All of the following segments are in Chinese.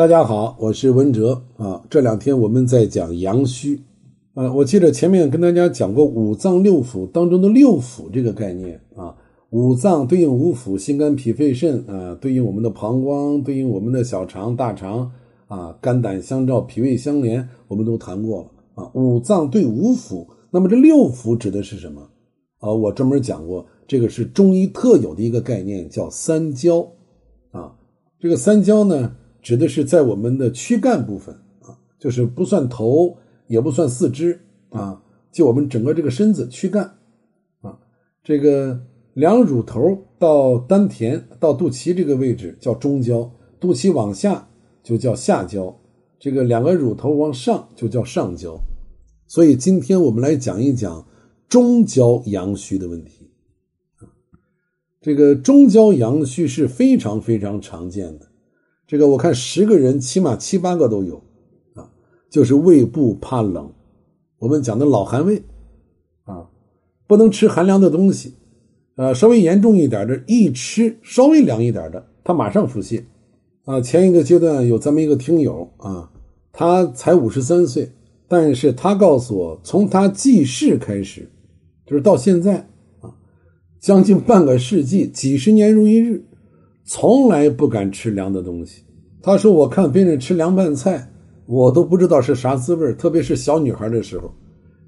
大家好，我是文哲啊。这两天我们在讲阳虚，啊，我记得前面跟大家讲过五脏六腑当中的六腑这个概念啊。五脏对应五腑，心肝脾肺肾啊，对应我们的膀胱，对应我们的小肠、大肠啊，肝胆相照，脾胃相连，我们都谈过了啊。五脏对五腑，那么这六腑指的是什么啊？我专门讲过，这个是中医特有的一个概念，叫三焦啊。这个三焦呢？指的是在我们的躯干部分啊，就是不算头，也不算四肢啊，就我们整个这个身子躯干啊，这个两乳头到丹田到肚脐这个位置叫中焦，肚脐往下就叫下焦，这个两个乳头往上就叫上焦。所以今天我们来讲一讲中焦阳虚的问题，这个中焦阳虚是非常非常常见的。这个我看十个人起码七八个都有，啊，就是胃部怕冷，我们讲的老寒胃，啊，不能吃寒凉的东西，呃，稍微严重一点的，一吃稍微凉一点的，他马上腹泻，啊，前一个阶段有咱们一个听友啊，他才五十三岁，但是他告诉我，从他记事开始，就是到现在啊，将近半个世纪，几十年如一日。从来不敢吃凉的东西。他说：“我看别人吃凉拌菜，我都不知道是啥滋味特别是小女孩的时候，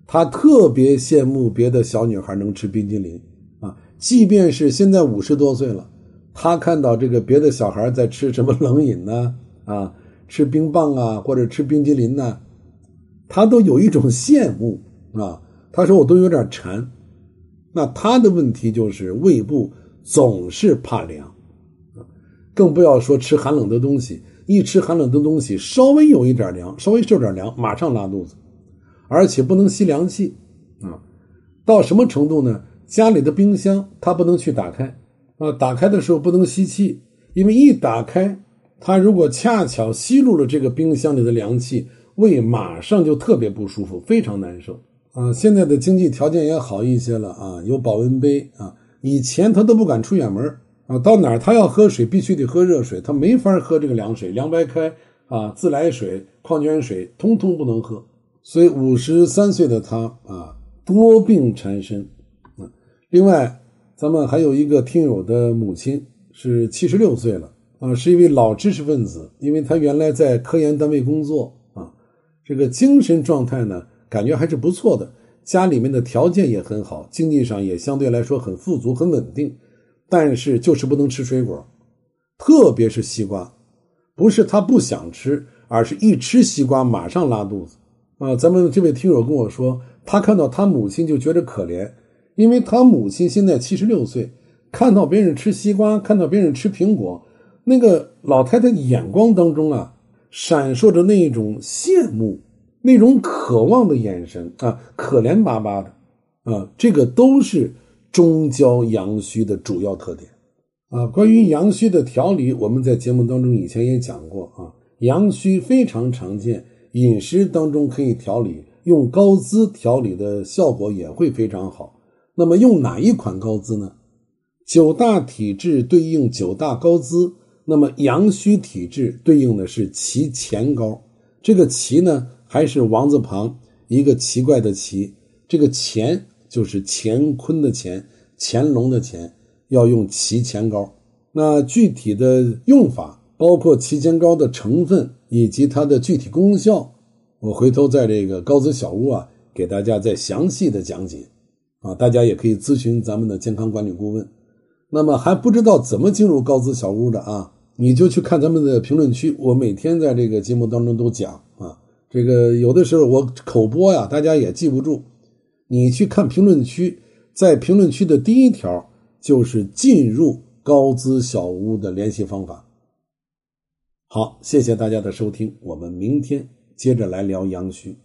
他特别羡慕别的小女孩能吃冰激凌啊。即便是现在五十多岁了，他看到这个别的小孩在吃什么冷饮呢？啊，吃冰棒啊，或者吃冰激凌呢，他都有一种羡慕啊。他说我都有点馋。那他的问题就是胃部总是怕凉。”更不要说吃寒冷的东西，一吃寒冷的东西，稍微有一点凉，稍微受点凉，马上拉肚子，而且不能吸凉气啊。到什么程度呢？家里的冰箱它不能去打开啊，打开的时候不能吸气，因为一打开，它如果恰巧吸入了这个冰箱里的凉气，胃马上就特别不舒服，非常难受啊。现在的经济条件也好一些了啊，有保温杯啊，以前他都不敢出远门。到哪儿他要喝水，必须得喝热水，他没法喝这个凉水、凉白开啊、自来水、矿泉水，通通不能喝。所以五十三岁的他啊，多病缠身啊。另外，咱们还有一个听友的母亲是七十六岁了啊，是一位老知识分子，因为他原来在科研单位工作啊，这个精神状态呢，感觉还是不错的，家里面的条件也很好，经济上也相对来说很富足、很稳定。但是就是不能吃水果，特别是西瓜，不是他不想吃，而是一吃西瓜马上拉肚子啊！咱们这位听友跟我说，他看到他母亲就觉得可怜，因为他母亲现在七十六岁，看到别人吃西瓜，看到别人吃苹果，那个老太太眼光当中啊，闪烁着那一种羡慕、那种渴望的眼神啊，可怜巴巴的啊，这个都是。中焦阳虚的主要特点啊，关于阳虚的调理，我们在节目当中以前也讲过啊。阳虚非常常见，饮食当中可以调理，用高滋调理的效果也会非常好。那么用哪一款高滋呢？九大体质对应九大高滋，那么阳虚体质对应的是脐前膏。这个脐呢，还是王字旁一个奇怪的奇，这个前。就是乾坤的乾，乾隆的乾，要用齐前膏。那具体的用法，包括脐前膏的成分以及它的具体功效，我回头在这个高子小屋啊，给大家再详细的讲解。啊，大家也可以咨询咱们的健康管理顾问。那么还不知道怎么进入高子小屋的啊，你就去看咱们的评论区，我每天在这个节目当中都讲啊。这个有的时候我口播呀，大家也记不住。你去看评论区，在评论区的第一条就是进入高资小屋的联系方法。好，谢谢大家的收听，我们明天接着来聊阳虚。